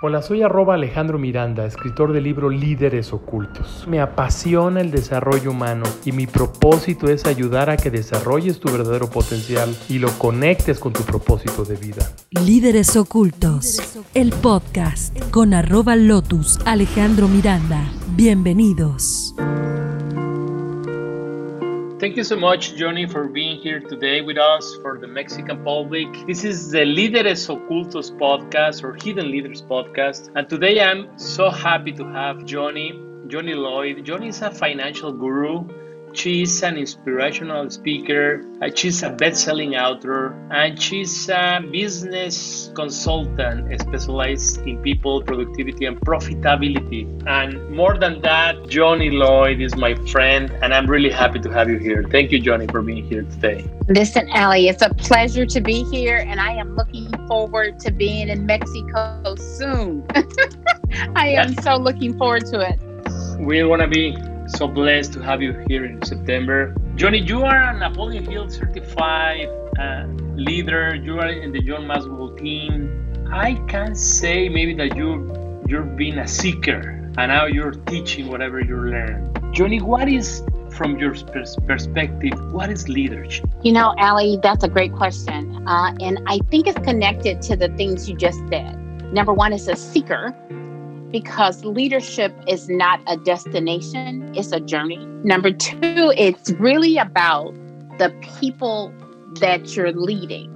Hola, soy arroba Alejandro Miranda, escritor del libro Líderes Ocultos. Me apasiona el desarrollo humano y mi propósito es ayudar a que desarrolles tu verdadero potencial y lo conectes con tu propósito de vida. Líderes Ocultos, el podcast con arroba Lotus Alejandro Miranda. Bienvenidos. Thank you so much, Johnny, for being here today with us for the Mexican public. This is the Líderes Ocultos podcast or Hidden Leaders podcast. And today I'm so happy to have Johnny, Johnny Lloyd. Johnny is a financial guru She's an inspirational speaker, uh, she's a best selling author, and she's a business consultant specialized in people, productivity, and profitability. And more than that, Johnny Lloyd is my friend, and I'm really happy to have you here. Thank you, Johnny, for being here today. Listen, Ali, it's a pleasure to be here, and I am looking forward to being in Mexico soon. I am so looking forward to it. We want to be so blessed to have you here in September. Johnny, you are a Napoleon Hill certified uh, leader. You are in the John Maxwell team. I can say maybe that you you've been a seeker and now you're teaching whatever you learn. Johnny, what is from your perspective, what is leadership? You know, Ali, that's a great question. Uh, and I think it's connected to the things you just said. Number one is a seeker, because leadership is not a destination, it's a journey. Number two, it's really about the people that you're leading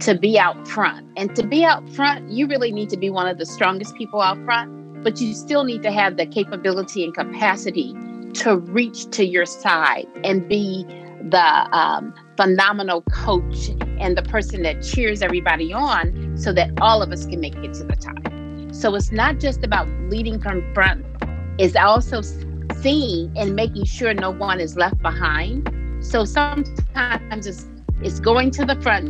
to be out front. And to be out front, you really need to be one of the strongest people out front, but you still need to have the capability and capacity to reach to your side and be the um, phenomenal coach and the person that cheers everybody on so that all of us can make it to the top. So it's not just about leading from front, it's also seeing and making sure no one is left behind. So sometimes it's it's going to the front,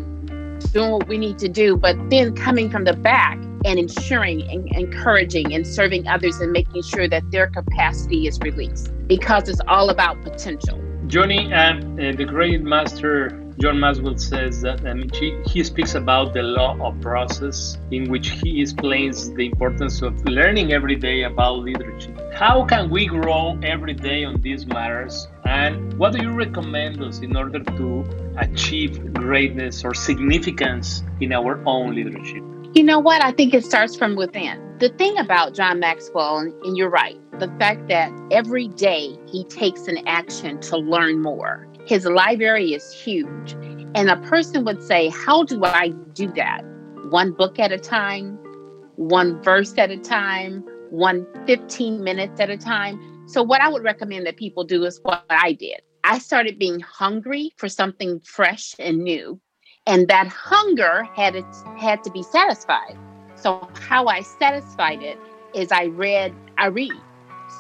doing what we need to do, but then coming from the back and ensuring and encouraging and serving others and making sure that their capacity is released because it's all about potential. Johnny, and uh, the great master John Maxwell says that mean, he, he speaks about the law of process, in which he explains the importance of learning every day about leadership. How can we grow every day on these matters? And what do you recommend us in order to achieve greatness or significance in our own leadership? You know what? I think it starts from within. The thing about John Maxwell, and you're right, the fact that every day he takes an action to learn more his library is huge. And a person would say, How do I do that? One book at a time, one verse at a time, one 15 minutes at a time. So, what I would recommend that people do is what I did. I started being hungry for something fresh and new. And that hunger had, it, had to be satisfied. So, how I satisfied it is I read, I read.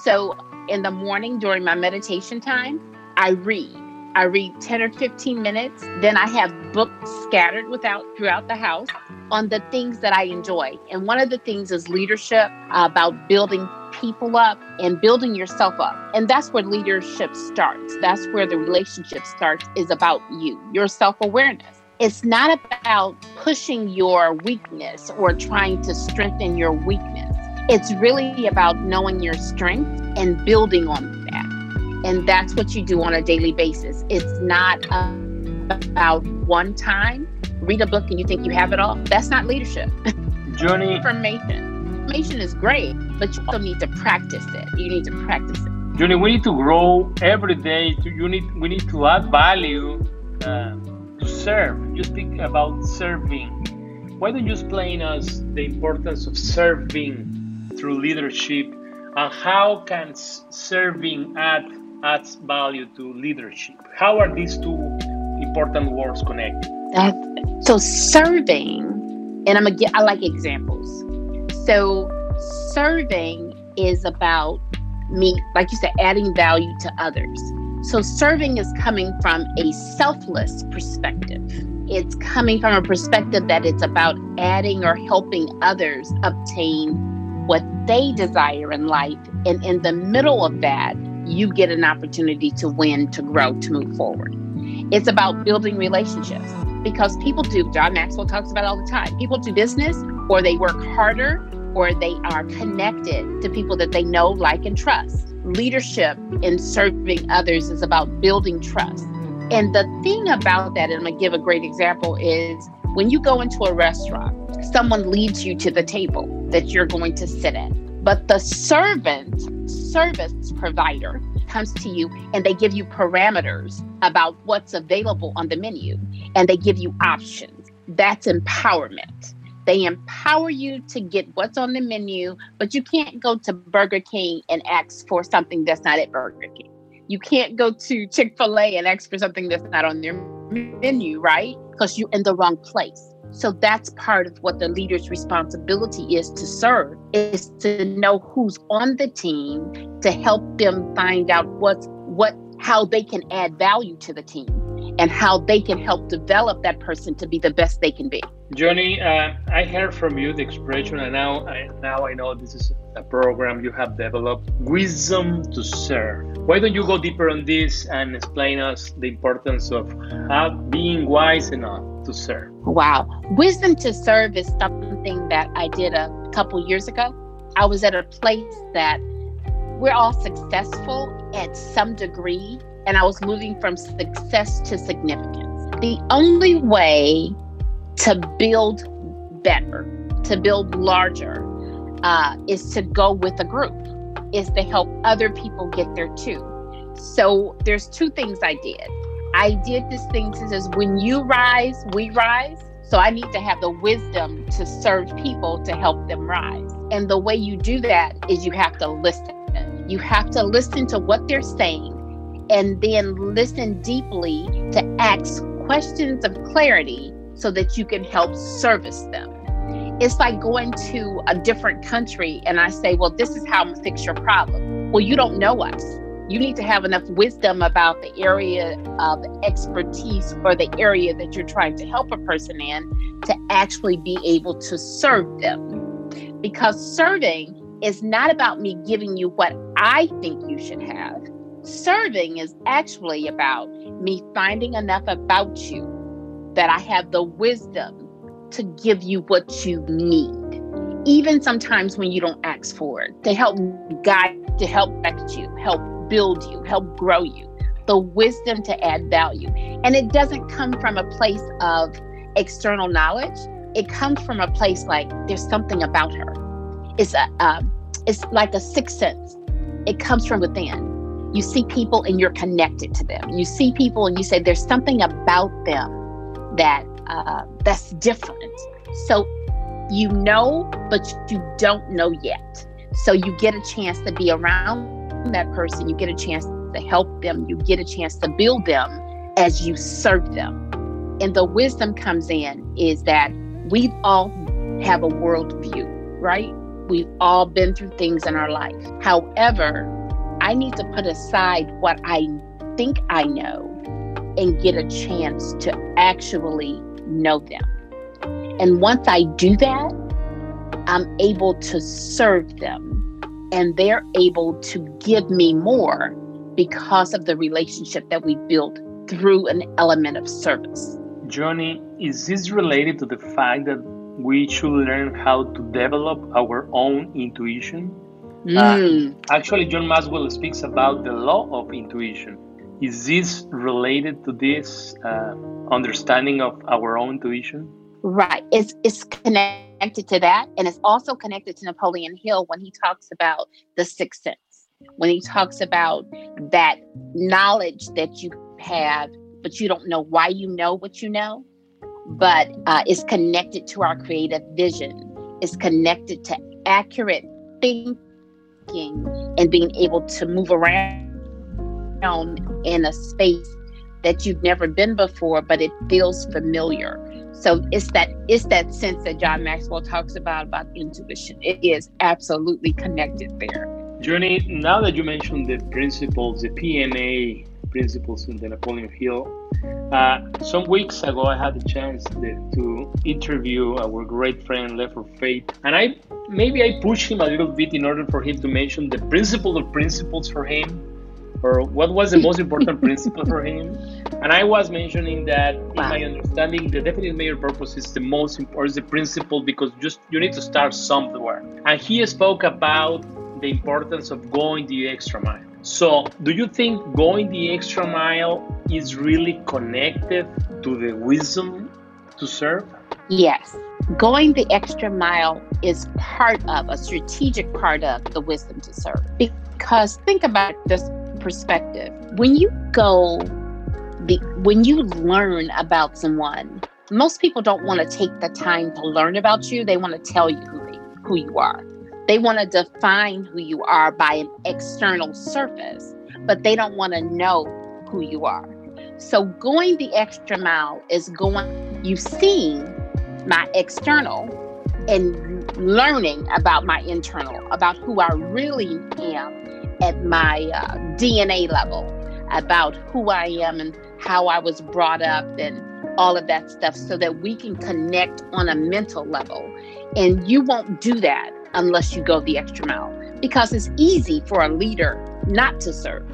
So, in the morning during my meditation time, I read. I read 10 or 15 minutes. Then I have books scattered without throughout the house on the things that I enjoy. And one of the things is leadership uh, about building people up and building yourself up. And that's where leadership starts. That's where the relationship starts is about you, your self-awareness. It's not about pushing your weakness or trying to strengthen your weakness. It's really about knowing your strength and building on and that's what you do on a daily basis. It's not about one time, read a book and you think you have it all. That's not leadership. Journey. Information. Information is great, but you also need to practice it. You need to practice it. Johnny, we need to grow every day. You need, we need to add value uh, to serve. You speak about serving. Why don't you explain us the importance of serving through leadership and how can serving add adds value to leadership. How are these two important words connected? That, so serving, and I'm gonna I like examples. So serving is about me, like you said, adding value to others. So serving is coming from a selfless perspective. It's coming from a perspective that it's about adding or helping others obtain what they desire in life. And in the middle of that, you get an opportunity to win, to grow, to move forward. It's about building relationships because people do, John Maxwell talks about all the time, people do business or they work harder or they are connected to people that they know, like, and trust. Leadership in serving others is about building trust. And the thing about that, and I'm gonna give a great example, is when you go into a restaurant, someone leads you to the table that you're going to sit at. But the servant, service provider, comes to you and they give you parameters about what's available on the menu and they give you options. That's empowerment. They empower you to get what's on the menu, but you can't go to Burger King and ask for something that's not at Burger King. You can't go to Chick fil A and ask for something that's not on their menu, right? Because you're in the wrong place. So that's part of what the leader's responsibility is to serve, is to know who's on the team to help them find out what's what how they can add value to the team and how they can help develop that person to be the best they can be. Johnny, uh, I heard from you the expression, and now I, now I know this is a program you have developed, wisdom to serve. Why don't you go deeper on this and explain us the importance of uh, being wise enough to serve? Wow, wisdom to serve is something that I did a couple years ago. I was at a place that we're all successful at some degree and I was moving from success to significance. The only way to build better, to build larger, uh, is to go with a group, is to help other people get there too. So there's two things I did. I did this thing that says when you rise, we rise. So I need to have the wisdom to serve people to help them rise. And the way you do that is you have to listen. You have to listen to what they're saying and then listen deeply to ask questions of clarity so that you can help service them. It's like going to a different country and I say, Well, this is how I'm gonna fix your problem. Well, you don't know us. You need to have enough wisdom about the area of expertise or the area that you're trying to help a person in to actually be able to serve them. Because serving is not about me giving you what I think you should have Serving is actually about me finding enough about you that I have the wisdom to give you what you need. Even sometimes when you don't ask for it, to help guide, to help direct you, help build you, help grow you, the wisdom to add value. And it doesn't come from a place of external knowledge. It comes from a place like there's something about her. It's a, uh, it's like a sixth sense. It comes from within you see people and you're connected to them. You see people and you say there's something about them that uh, that's different. So you know, but you don't know yet. So you get a chance to be around that person. You get a chance to help them. You get a chance to build them as you serve them. And the wisdom comes in is that we all have a worldview, right? We've all been through things in our life. However, I need to put aside what I think I know and get a chance to actually know them. And once I do that, I'm able to serve them and they're able to give me more because of the relationship that we built through an element of service. Johnny, is this related to the fact that we should learn how to develop our own intuition? Mm. Uh, actually, John Maxwell speaks about the law of intuition. Is this related to this uh, understanding of our own intuition? Right. It's, it's connected to that. And it's also connected to Napoleon Hill when he talks about the sixth sense, when he talks about that knowledge that you have, but you don't know why you know what you know, but uh, it's connected to our creative vision, it's connected to accurate thinking and being able to move around in a space that you've never been before, but it feels familiar. So it's that it's that sense that John Maxwell talks about about intuition. It is absolutely connected there. Johnny, now that you mentioned the principles, the PMA principles in the Napoleon Hill, uh, some weeks ago I had the chance to interview our great friend Lefford Fate, and I maybe I pushed him a little bit in order for him to mention the principle of principles for him, or what was the most important principle for him. And I was mentioning that in my understanding, the definite major purpose is the most important, is the principle because just you need to start somewhere. And he spoke about the importance of going the extra mile. So, do you think going the extra mile is really connected to the wisdom to serve? Yes. Going the extra mile is part of a strategic part of the wisdom to serve. Because think about this perspective. When you go when you learn about someone, most people don't want to take the time to learn about you. They want to tell you who, they, who you are. They want to define who you are by an external surface, but they don't want to know who you are. So going the extra mile is going, you've seen my external and learning about my internal, about who I really am at my uh, DNA level, about who I am and how I was brought up and all of that stuff so that we can connect on a mental level. And you won't do that unless you go the extra mile because it's easy for a leader not to serve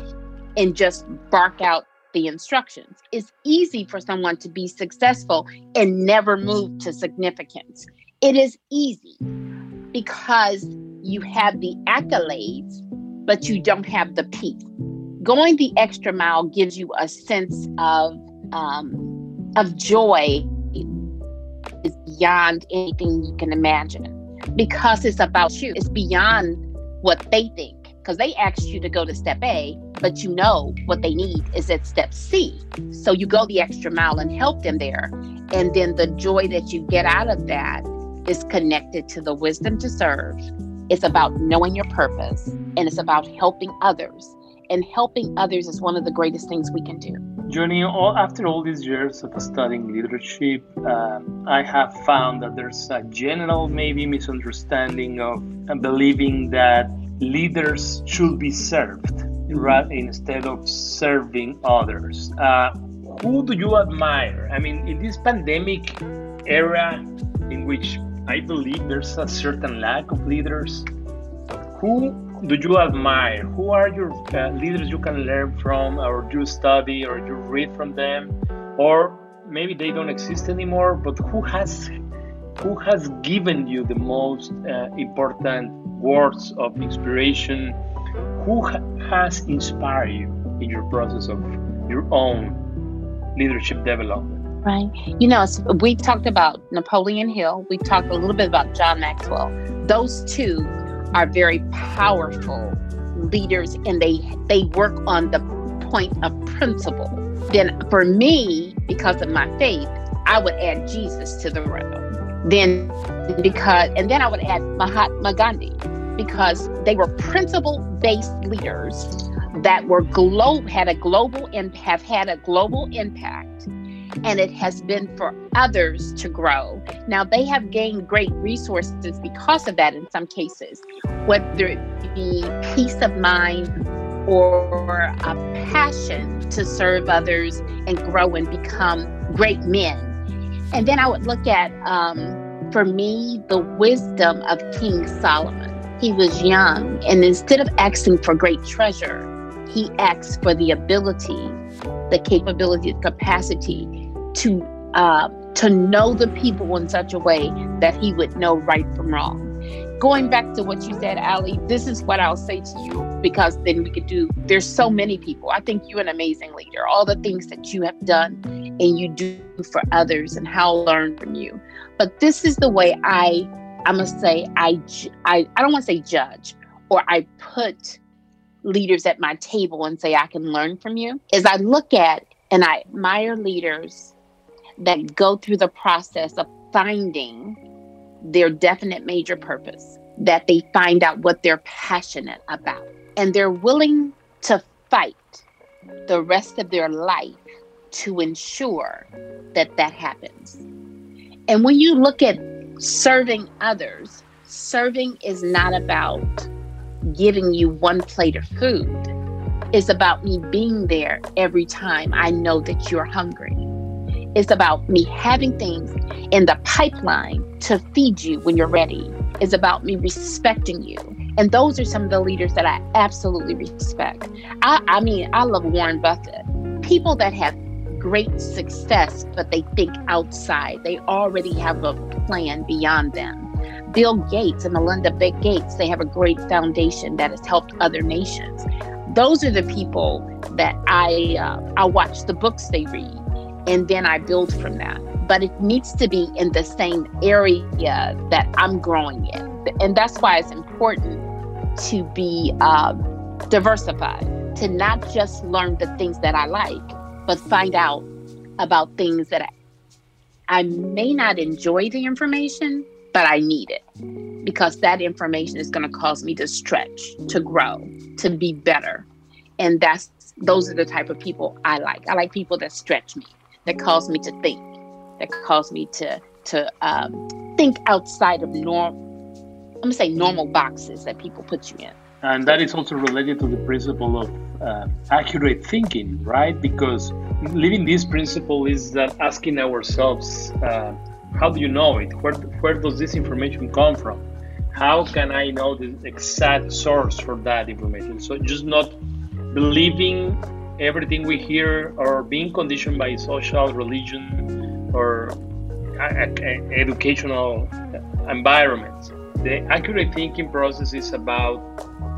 and just bark out the instructions. It's easy for someone to be successful and never move to significance. It is easy because you have the accolades, but you don't have the peace going the extra mile gives you a sense of um, of joy is beyond anything you can imagine because it's about you. It's beyond what they think because they asked you to go to step A, but you know what they need is at step C. So you go the extra mile and help them there. And then the joy that you get out of that is connected to the wisdom to serve. It's about knowing your purpose and it's about helping others and helping others is one of the greatest things we can do. Johnny, all, after all these years of studying leadership, uh, I have found that there's a general, maybe, misunderstanding of uh, believing that leaders should be served instead of serving others. Uh, who do you admire? I mean, in this pandemic era in which I believe there's a certain lack of leaders, who do you admire? Who are your uh, leaders you can learn from, or you study, or you read from them, or maybe they don't exist anymore? But who has who has given you the most uh, important words of inspiration? Who ha has inspired you in your process of your own leadership development? Right. You know, we talked about Napoleon Hill. We talked a little bit about John Maxwell. Those two are very powerful leaders and they they work on the point of principle. Then for me, because of my faith, I would add Jesus to the row. Then because and then I would add Mahatma Gandhi because they were principle based leaders that were globe had a global and have had a global impact and it has been for others to grow. Now, they have gained great resources because of that in some cases, whether it be peace of mind or a passion to serve others and grow and become great men. And then I would look at, um, for me, the wisdom of King Solomon. He was young, and instead of asking for great treasure, he asked for the ability, the capability, the capacity to uh, to know the people in such a way that he would know right from wrong. Going back to what you said, Ali, this is what I'll say to you because then we could do. There's so many people. I think you're an amazing leader. All the things that you have done and you do for others, and how I learn from you. But this is the way I, I must say, I, I, I don't want to say judge or I put leaders at my table and say I can learn from you. Is I look at and I admire leaders that go through the process of finding their definite major purpose, that they find out what they're passionate about, and they're willing to fight the rest of their life to ensure that that happens. And when you look at serving others, serving is not about giving you one plate of food. It's about me being there every time I know that you're hungry. It's about me having things in the pipeline to feed you when you're ready. It's about me respecting you. And those are some of the leaders that I absolutely respect. I, I mean, I love Warren Buffett. People that have great success, but they think outside. They already have a plan beyond them. Bill Gates and Melinda Big Gates, they have a great foundation that has helped other nations. Those are the people that I uh, I watch the books they read, and then I build from that. But it needs to be in the same area that I'm growing in, and that's why it's important to be uh, diversified, to not just learn the things that I like, but find out about things that I, I may not enjoy the information, but I need it because that information is going to cause me to stretch, to grow, to be better. And that's those are the type of people I like. I like people that stretch me, that caused me to think, that caused me to to um, think outside of norm. I'm gonna say normal boxes that people put you in. And that is also related to the principle of uh, accurate thinking, right? Because living this principle is that asking ourselves, uh, how do you know it? Where, where does this information come from? How can I know the exact source for that information? So just not believing everything we hear or being conditioned by social, religion, or educational environments. The accurate thinking process is about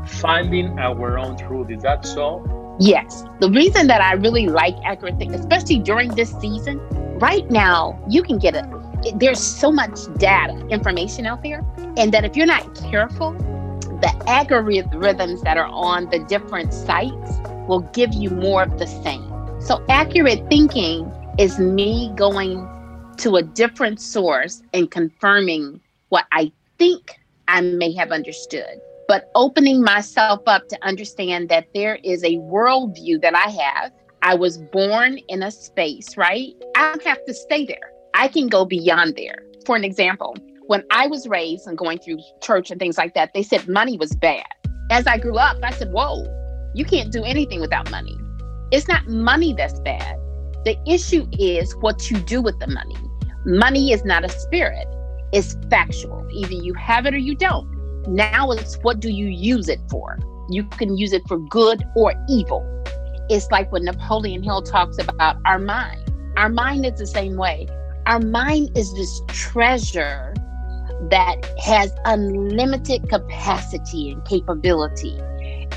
finding our own truth. Is that so? Yes. The reason that I really like accurate thinking, especially during this season, right now, you can get it. there's so much data, information out there, and that if you're not careful, the algorithms that are on the different sites will give you more of the same. So, accurate thinking is me going to a different source and confirming what I think I may have understood, but opening myself up to understand that there is a worldview that I have. I was born in a space, right? I don't have to stay there. I can go beyond there. For an example, when I was raised and going through church and things like that, they said money was bad. As I grew up, I said, Whoa, you can't do anything without money. It's not money that's bad. The issue is what you do with the money. Money is not a spirit, it's factual. Either you have it or you don't. Now it's what do you use it for? You can use it for good or evil. It's like when Napoleon Hill talks about our mind. Our mind is the same way. Our mind is this treasure that has unlimited capacity and capability.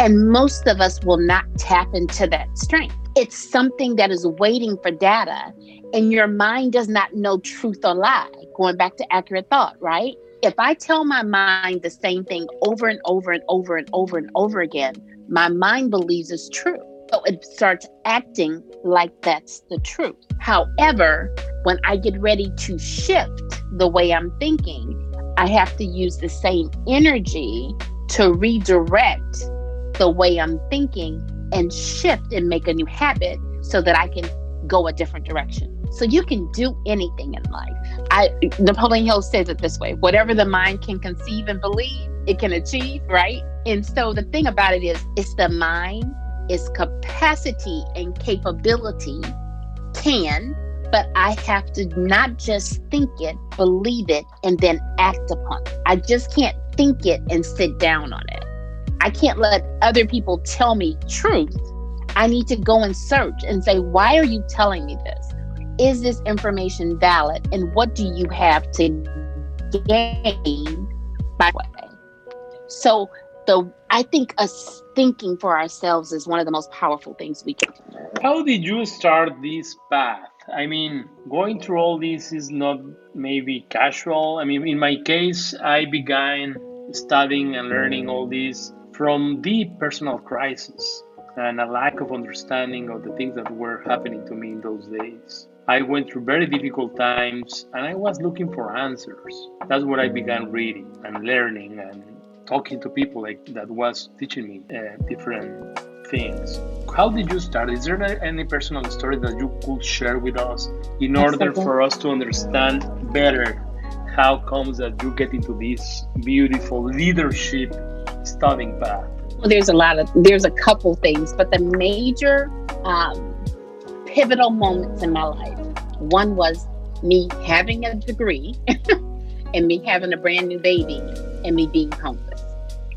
And most of us will not tap into that strength. It's something that is waiting for data, and your mind does not know truth or lie. Going back to accurate thought, right? If I tell my mind the same thing over and over and over and over and over again, my mind believes it's true. So it starts acting like that's the truth. However, when I get ready to shift the way I'm thinking, I have to use the same energy to redirect the way I'm thinking and shift and make a new habit so that I can go a different direction. So you can do anything in life. I Napoleon Hill says it this way: whatever the mind can conceive and believe, it can achieve, right? And so the thing about it is it's the mind its capacity and capability can, but I have to not just think it, believe it, and then act upon it. I just can't think it and sit down on it. I can't let other people tell me truth. I need to go and search and say, why are you telling me this? Is this information valid? And what do you have to gain by way? So the I think us thinking for ourselves is one of the most powerful things we can do. How did you start this path? I mean, going through all this is not maybe casual. I mean, in my case, I began studying and learning all this from deep personal crisis and a lack of understanding of the things that were happening to me in those days. I went through very difficult times and I was looking for answers. That's what I began reading and learning and talking to people like that was teaching me uh, different things. How did you start? Is there any personal story that you could share with us in order for us to understand better how comes that you get into this beautiful leadership studying path? Well, there's a lot of there's a couple things, but the major um, pivotal moments in my life. One was me having a degree and me having a brand new baby and me being homeless.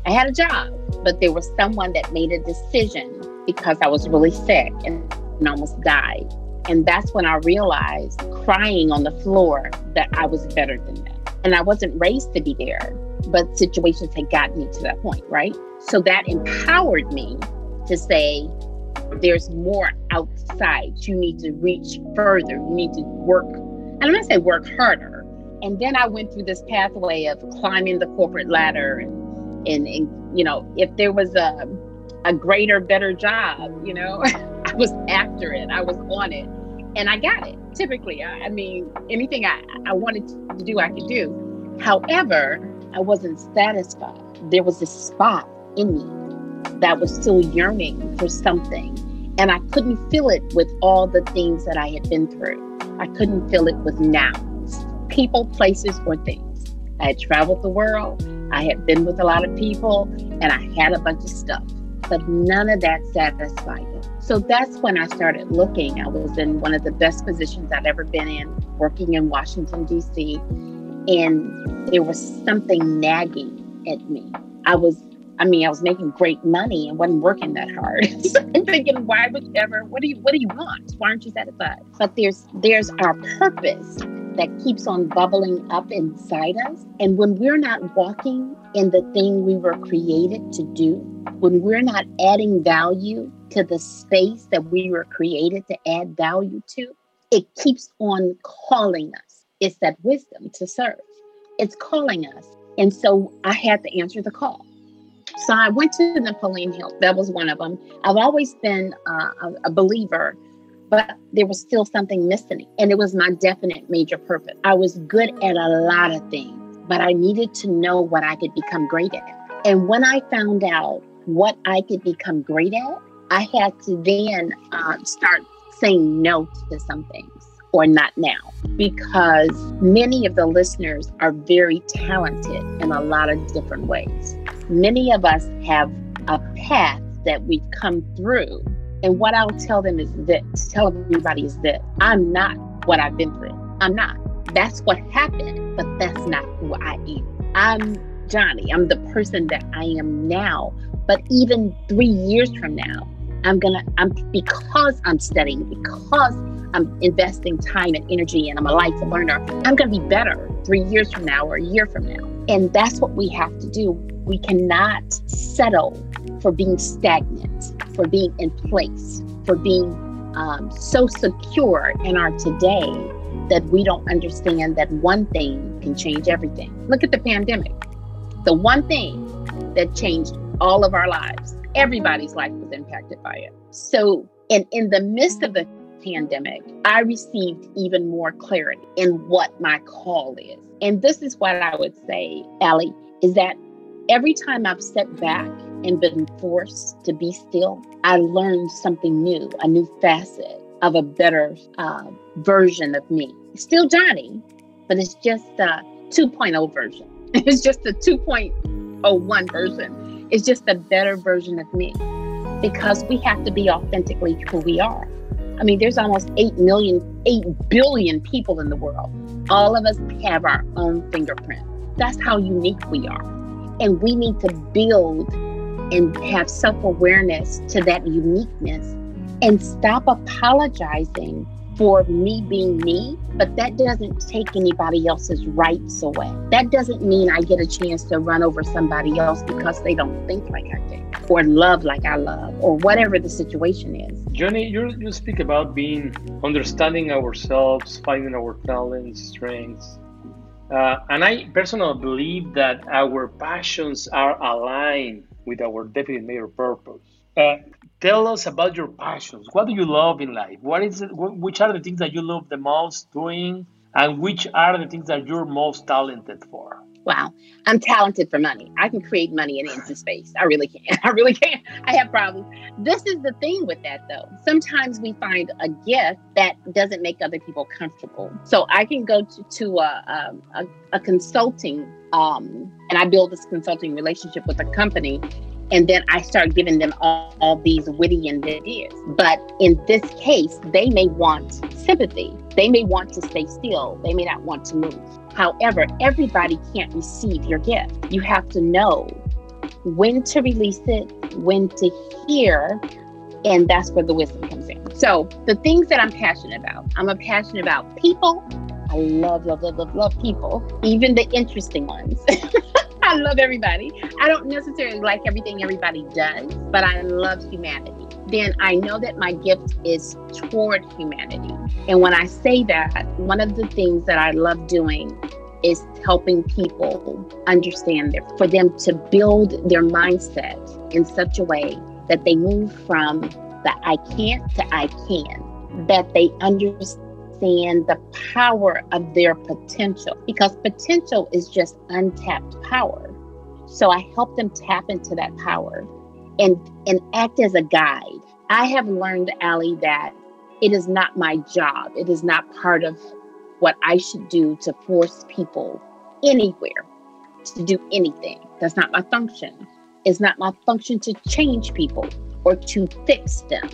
I had a job, but there was someone that made a decision because I was really sick and, and almost died And that's when I realized, crying on the floor, that I was better than them. And I wasn't raised to be there, but situations had gotten me to that point, right? So that empowered me to say, there's more outside. You need to reach further. You need to work. And I'm going to say work harder. And then I went through this pathway of climbing the corporate ladder and, and, and you know, if there was a, a greater, better job, you know, I was after it. I was on it and I got it. Typically, I, I mean, anything I, I wanted to do, I could do. However, I wasn't satisfied. There was a spot in me that was still yearning for something. And I couldn't fill it with all the things that I had been through. I couldn't fill it with nouns, people, places, or things. I had traveled the world. I had been with a lot of people and I had a bunch of stuff, but none of that satisfied me. So that's when I started looking. I was in one of the best positions I'd ever been in, working in Washington, D.C. And there was something nagging at me. I was, I mean, I was making great money and wasn't working that hard. I'm thinking, why would you ever, what do you, what do you want? Why aren't you satisfied? But there's, there's our purpose that keeps on bubbling up inside us. And when we're not walking in the thing we were created to do, when we're not adding value to the space that we were created to add value to, it keeps on calling us. It's that wisdom to serve. It's calling us. And so I had to answer the call. So I went to the Napoleon Hill. That was one of them. I've always been uh, a, a believer but there was still something missing. And it was my definite major purpose. I was good at a lot of things, but I needed to know what I could become great at. And when I found out what I could become great at, I had to then uh, start saying no to some things or not now because many of the listeners are very talented in a lot of different ways. Many of us have a path that we've come through and what I'll tell them is this tell everybody is this I'm not what I've been through. I'm not. That's what happened, but that's not who I am. I'm Johnny. I'm the person that I am now. But even three years from now, I'm gonna, I'm because I'm studying, because I'm investing time and energy and I'm a life learner, I'm gonna be better three years from now or a year from now. And that's what we have to do. We cannot settle for being stagnant, for being in place, for being um, so secure in our today that we don't understand that one thing can change everything. Look at the pandemic. The one thing that changed all of our lives, everybody's life was impacted by it. So, in, in the midst of the pandemic, I received even more clarity in what my call is. And this is what I would say, Allie, is that every time I've stepped back and been forced to be still, I learned something new, a new facet of a better uh, version of me. Still Johnny, but it's just a 2.0 version. It's just a 2.01 version. It's just a better version of me because we have to be authentically who we are. I mean, there's almost 8 million, 8 billion people in the world. All of us have our own fingerprint. That's how unique we are. And we need to build and have self awareness to that uniqueness and stop apologizing for me being me, but that doesn't take anybody else's rights away. That doesn't mean I get a chance to run over somebody else because they don't think like I think or love like I love or whatever the situation is. Johnny, you, you speak about being understanding ourselves, finding our talents, strengths. Uh, and I personally believe that our passions are aligned with our definite major purpose. Uh, tell us about your passions. What do you love in life? What is it? Which are the things that you love the most doing, and which are the things that you're most talented for? Wow, I'm talented for money. I can create money in empty space. I really can. I really can. I have problems. This is the thing with that, though. Sometimes we find a gift that doesn't make other people comfortable. So I can go to, to a, a, a consulting, um, and I build this consulting relationship with a company and then I start giving them all, all, these witty ideas. But in this case, they may want sympathy. They may want to stay still. They may not want to move. However, everybody can't receive your gift. You have to know when to release it, when to hear, and that's where the wisdom comes in. So the things that I'm passionate about, I'm a passionate about people. I love, love, love, love, love people, even the interesting ones. I love everybody. I don't necessarily like everything everybody does, but I love humanity. Then I know that my gift is toward humanity. And when I say that, one of the things that I love doing is helping people understand their, for them to build their mindset in such a way that they move from the I can't to I can, that they understand the power of their potential because potential is just untapped power. So I help them tap into that power and, and act as a guide. I have learned, Allie, that it is not my job. It is not part of what I should do to force people anywhere to do anything. That's not my function. It's not my function to change people or to fix them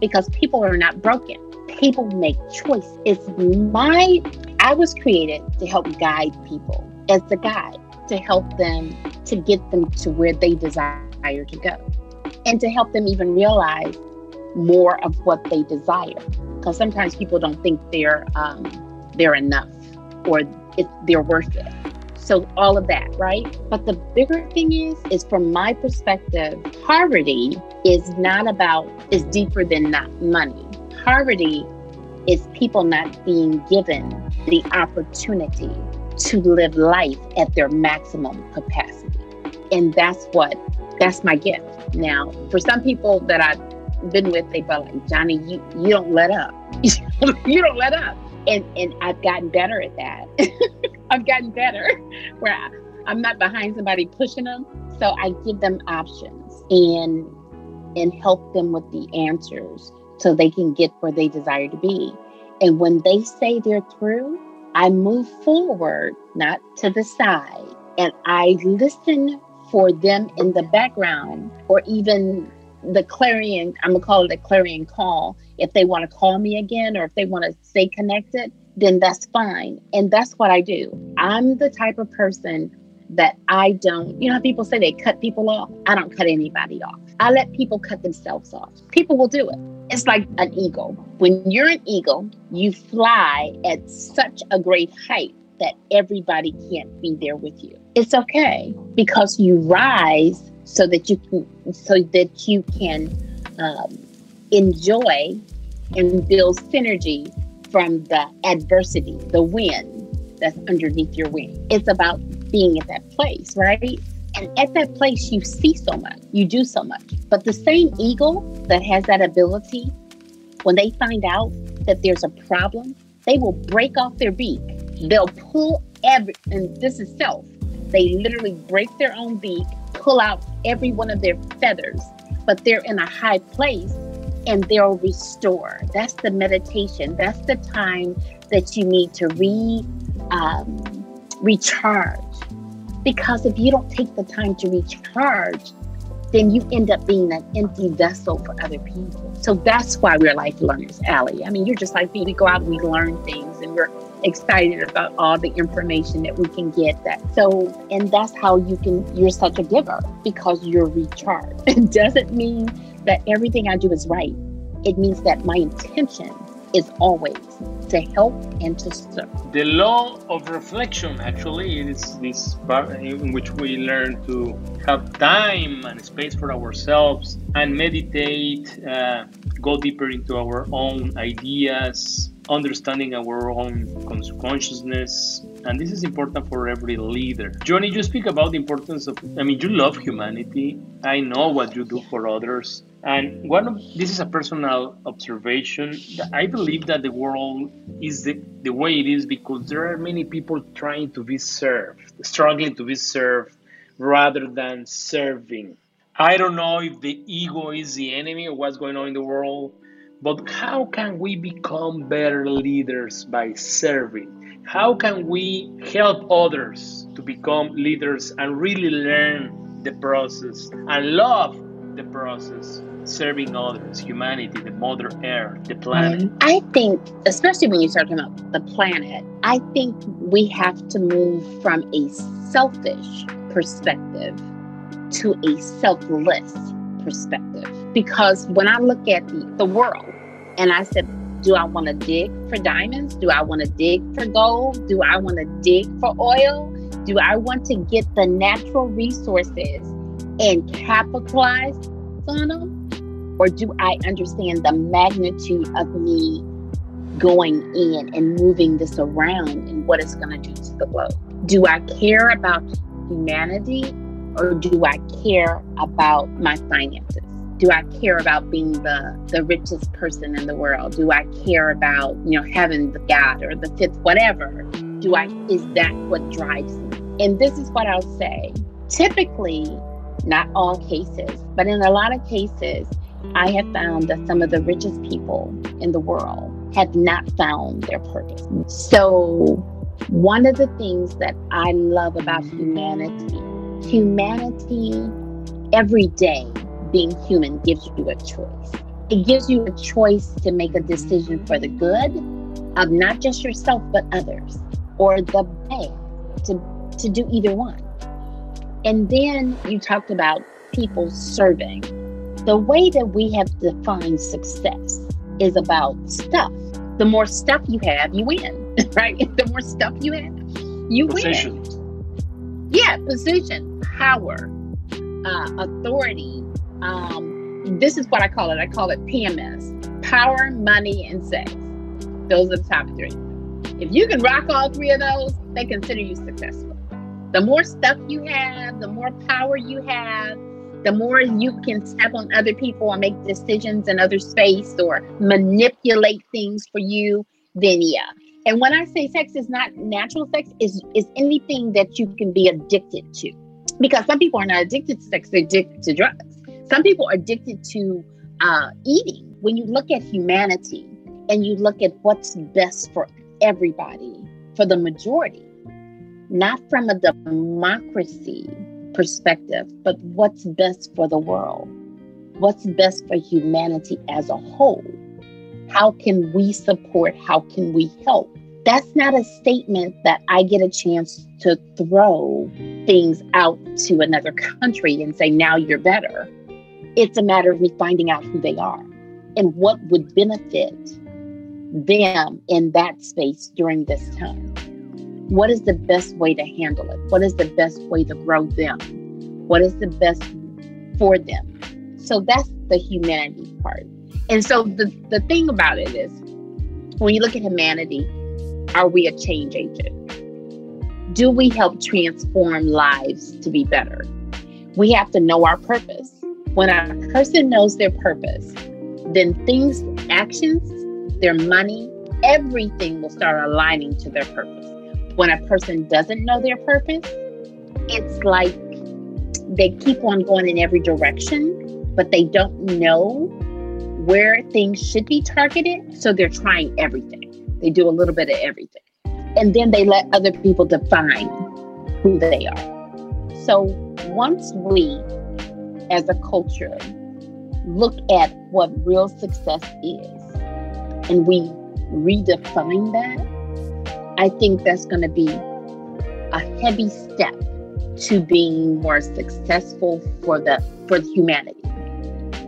because people are not broken. People make choice. It's my, I was created to help guide people as the guide, to help them to get them to where they desire to go and to help them even realize more of what they desire. Because sometimes people don't think they're um, they're enough or it, they're worth it. So all of that, right? But the bigger thing is, is from my perspective, poverty is not about, is deeper than not money. Poverty is people not being given the opportunity to live life at their maximum capacity. And that's what, that's my gift. Now, for some people that I've been with, they felt like, Johnny, you, you don't let up. you don't let up and and I've gotten better at that. I've gotten better where I, I'm not behind somebody pushing them. So I give them options and and help them with the answers so they can get where they desire to be. And when they say they're through, I move forward, not to the side, and I listen for them in the background or even the clarion, I'm gonna call it a clarion call. If they want to call me again or if they want to stay connected, then that's fine. And that's what I do. I'm the type of person that I don't, you know, people say they cut people off. I don't cut anybody off. I let people cut themselves off. People will do it. It's like an eagle. When you're an eagle, you fly at such a great height that everybody can't be there with you. It's okay because you rise so that you can so that you can um, enjoy and build synergy from the adversity, the wind that's underneath your wing. It's about being at that place, right? And at that place, you see so much, you do so much. But the same eagle that has that ability, when they find out that there's a problem, they will break off their beak. They'll pull every, and this is self. They literally break their own beak pull out every one of their feathers, but they're in a high place and they'll restore. That's the meditation. That's the time that you need to re um, recharge. Because if you don't take the time to recharge, then you end up being an empty vessel for other people. So that's why we're life learners, Allie. I mean, you're just like me. We go out and we learn things and we're excited about all the information that we can get that. So and that's how you can you're such a giver because you're recharged. It doesn't mean that everything i do is right. It means that my intention is always to help and to serve. The law of reflection actually is this part in which we learn to have time and space for ourselves and meditate, uh, go deeper into our own ideas, understanding our own consciousness and this is important for every leader. Johnny you speak about the importance of i mean you love humanity. I know what you do for others. And one of this is a personal observation i believe that the world is the, the way it is because there are many people trying to be served struggling to be served rather than serving. I don't know if the ego is the enemy or what's going on in the world but how can we become better leaders by serving? How can we help others to become leaders and really learn the process and love the process? Serving others, humanity, the Mother Earth, the planet. Um, I think, especially when you start talking about the planet, I think we have to move from a selfish perspective to a selfless perspective. Because when I look at the, the world, And I said, do I want to dig for diamonds? Do I want to dig for gold? Do I want to dig for oil? Do I want to get the natural resources and capitalize on them? Or do I understand the magnitude of me going in and moving this around and what it's going to do to the globe? Do I care about humanity or do I care about my finances? do I care about being the the richest person in the world? Do I care about, you know, having the God or the fifth whatever? Do I is that what drives me? And this is what I'll say. Typically, not all cases, but in a lot of cases, I have found that some of the richest people in the world have not found their purpose. So, one of the things that I love about humanity, humanity every day being human gives you a choice. It gives you a choice to make a decision for the good of not just yourself, but others, or the bad, to, to do either one. And then you talked about people serving. The way that we have defined success is about stuff. The more stuff you have, you win, right? The more stuff you have, you win. Yeah, position, power, uh, authority, um, this is what I call it. I call it PMS power, money, and sex. Those are the top three. If you can rock all three of those, they consider you successful. The more stuff you have, the more power you have, the more you can step on other people and make decisions in other space or manipulate things for you, then yeah. And when I say sex is not natural sex, is is anything that you can be addicted to. Because some people are not addicted to sex, they're addicted to drugs. Some people are addicted to uh, eating. When you look at humanity and you look at what's best for everybody, for the majority, not from a democracy perspective, but what's best for the world, what's best for humanity as a whole. How can we support? How can we help? That's not a statement that I get a chance to throw things out to another country and say, now you're better. It's a matter of me finding out who they are and what would benefit them in that space during this time. What is the best way to handle it? What is the best way to grow them? What is the best for them? So that's the humanity part. And so the, the thing about it is when you look at humanity, are we a change agent? Do we help transform lives to be better? We have to know our purpose. When a person knows their purpose, then things, actions, their money, everything will start aligning to their purpose. When a person doesn't know their purpose, it's like they keep on going in every direction, but they don't know where things should be targeted. So they're trying everything. They do a little bit of everything. And then they let other people define who they are. So once we as a culture look at what real success is and we redefine that, I think that's going to be a heavy step to being more successful for the for humanity.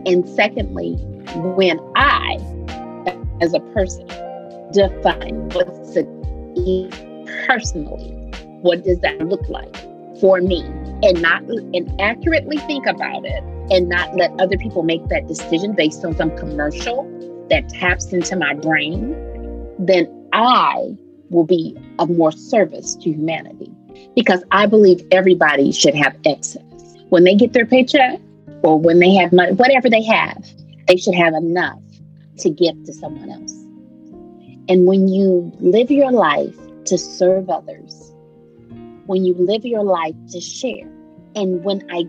And secondly, when I, as a person, define what's personally, what does that look like for me? and not and accurately think about it and not let other people make that decision based on some commercial that taps into my brain, then I will be of more service to humanity because I believe everybody should have excess. When they get their paycheck or when they have money, whatever they have, they should have enough to give to someone else. And when you live your life to serve others, when you live your life to share. And when I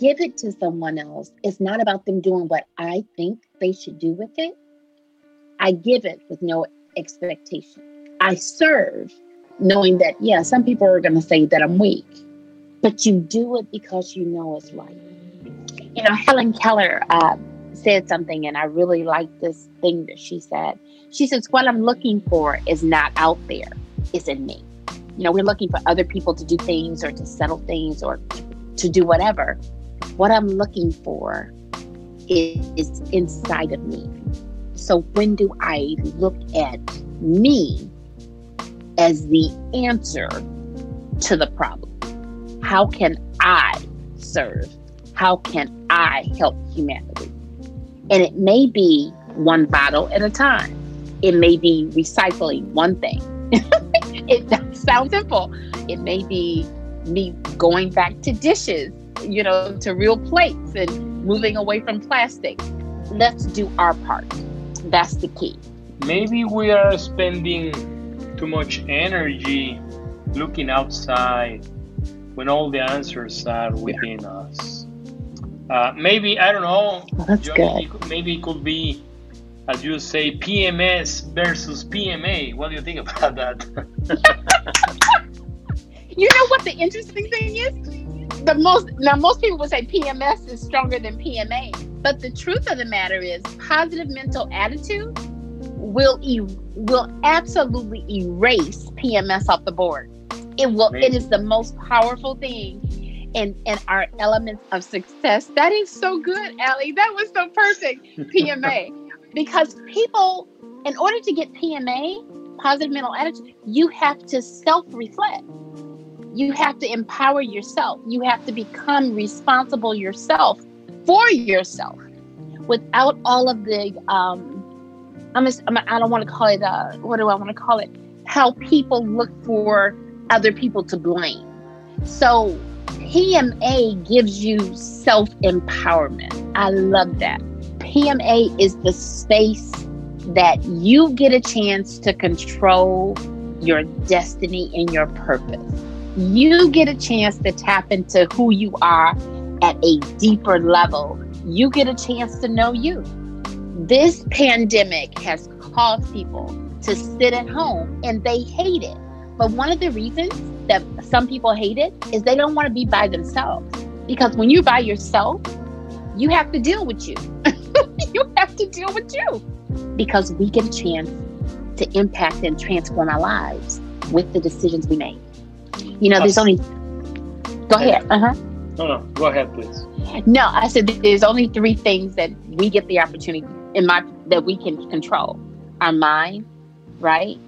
give it to someone else, it's not about them doing what I think they should do with it. I give it with no expectation. I serve knowing that, yeah, some people are going to say that I'm weak, but you do it because you know it's right. You know, Helen Keller uh, said something, and I really like this thing that she said. She says, What I'm looking for is not out there, it's in me you know, we're looking for other people to do things or to settle things or to do whatever. What I'm looking for is, is inside of me. So when do I look at me as the answer to the problem? How can I serve? How can I help humanity? And it may be one bottle at a time. It may be recycling one thing. it sounds simple. It may be me going back to dishes, you know, to real plates and moving away from plastic. Let's do our part. That's the key. Maybe we are spending too much energy looking outside when all the answers are within yeah. us. Uh, maybe I don't know. That's Johnny, good. maybe it could be, as you say, PMS versus PMA. What do you think about that? you know what the interesting thing is? The most now most people would say PMS is stronger than PMA, but the truth of the matter is, positive mental attitude will e- will absolutely erase PMS off the board. It will. It is the most powerful thing in in our elements of success. That is so good, Allie. That was so perfect. PMA, because people, in order to get PMA, positive mental attitude, you have to self reflect. You have to empower yourself. You have to become responsible yourself for yourself, without all of the. Um, I'm, just, I'm I don't want to call it. Uh, what do I want to call it? How people look for other people to blame. So PMA gives you self empowerment. I love that. PMA is the space that you get a chance to control your destiny and your purpose. You get a chance to tap into who you are at a deeper level. You get a chance to know you. This pandemic has caused people to sit at home and they hate it but one of the reasons that some people hate it is they don't want to be by themselves. Because when you're by yourself, you have to deal with you. you have to deal with you. Because we get a chance to impact and transform our lives with the decisions we make. You know, there's only. Go ahead. Uh huh. No, no. Go ahead, please. No, I said there's only three things that we get the opportunity in my that we can control: our mind, right?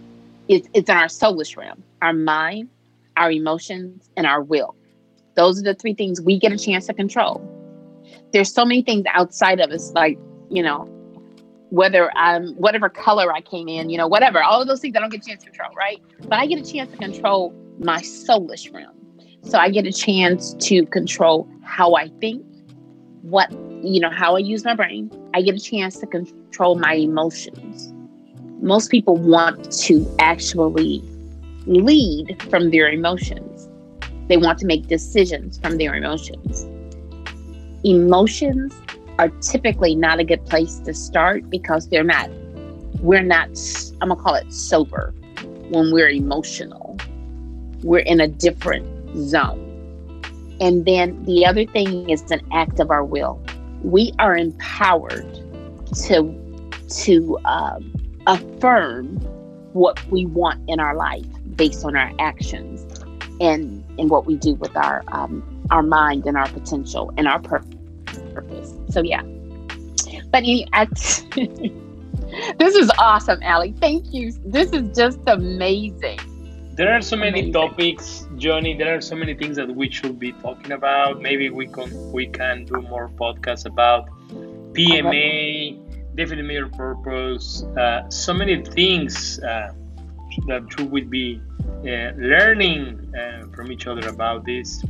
it's, it's in our soulish realm our mind our emotions and our will. Those are the three things we get a chance to control. There's so many things outside of us like you know whether i'm whatever color i came in you know whatever all of those things i don't get a chance to control right? But i get a chance to control my soulish realm. So i get a chance to control how i think what you know how i use my brain. I get a chance to control my emotions. Most people want to actually lead from their emotions. They want to make decisions from their emotions. Emotions are typically not a good place to start because they're not, we're not, I'm gonna call it sober when we're emotional. We're in a different zone. And then the other thing is an act of our will. We are empowered to to um, affirm what we want in our life based on our actions and and what we do with our um, our mind and our potential and our purpose. So yeah. But this is awesome, Allie. Thank you. This is just amazing. There are so many amazing. topics, Johnny. There are so many things that we should be talking about. Maybe we can we can do more podcasts about PMA, definitely your purpose. Uh, so many things uh, that you will be uh, learning uh, from each other about this.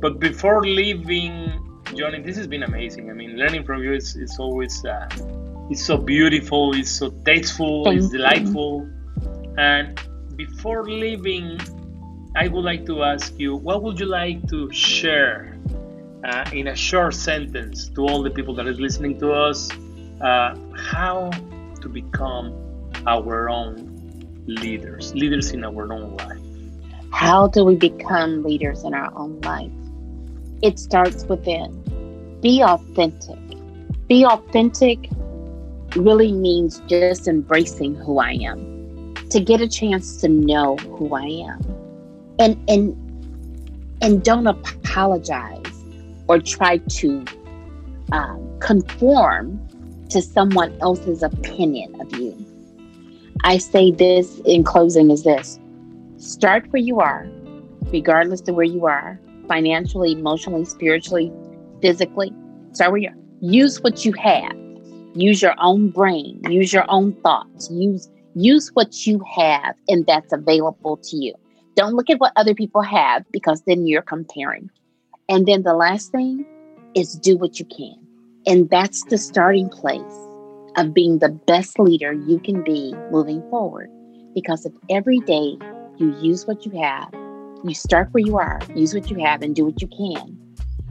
But before leaving, Johnny, this has been amazing. I mean, learning from you is, is always uh, it's so beautiful, it's so tasteful, Thank it's delightful. You. And before leaving, I would like to ask you, what would you like to share uh, in a short sentence to all the people that is listening to us uh, how to become our own leaders, leaders in our own life. How do we become leaders in our own life? It starts within. Be authentic. Be authentic really means just embracing who I am, to get a chance to know who I am. And and and don't apologize or try to um, conform to someone else's opinion of you. I say this in closing is this start where you are, regardless of where you are, financially, emotionally, spiritually, physically. Start where you are. Use what you have. Use your own brain. Use your own thoughts. Use use what you have and that's available to you. Don't look at what other people have because then you're comparing. And then the last thing is do what you can. And that's the starting place of being the best leader you can be moving forward. Because if every day you use what you have, you start where you are, use what you have, and do what you can,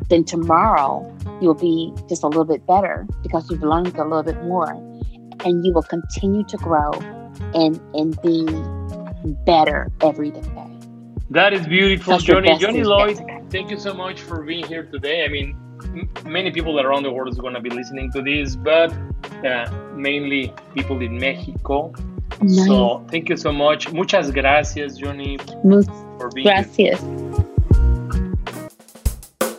then tomorrow you'll be just a little bit better because you've learned a little bit more. And you will continue to grow and, and be better every day. That is beautiful, Johnny. Johnny Lloyd, thank you so much for being here today. I mean, many people around the world is going to be listening to this, but uh, mainly people in Mexico. Nice. So thank you so much. Muchas gracias, Johnny, for being gracias. Here.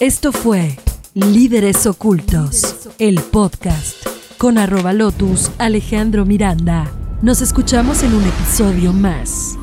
Esto fue Líderes Ocultos, el podcast con arroba lotus Alejandro Miranda. Nos escuchamos en un episodio más.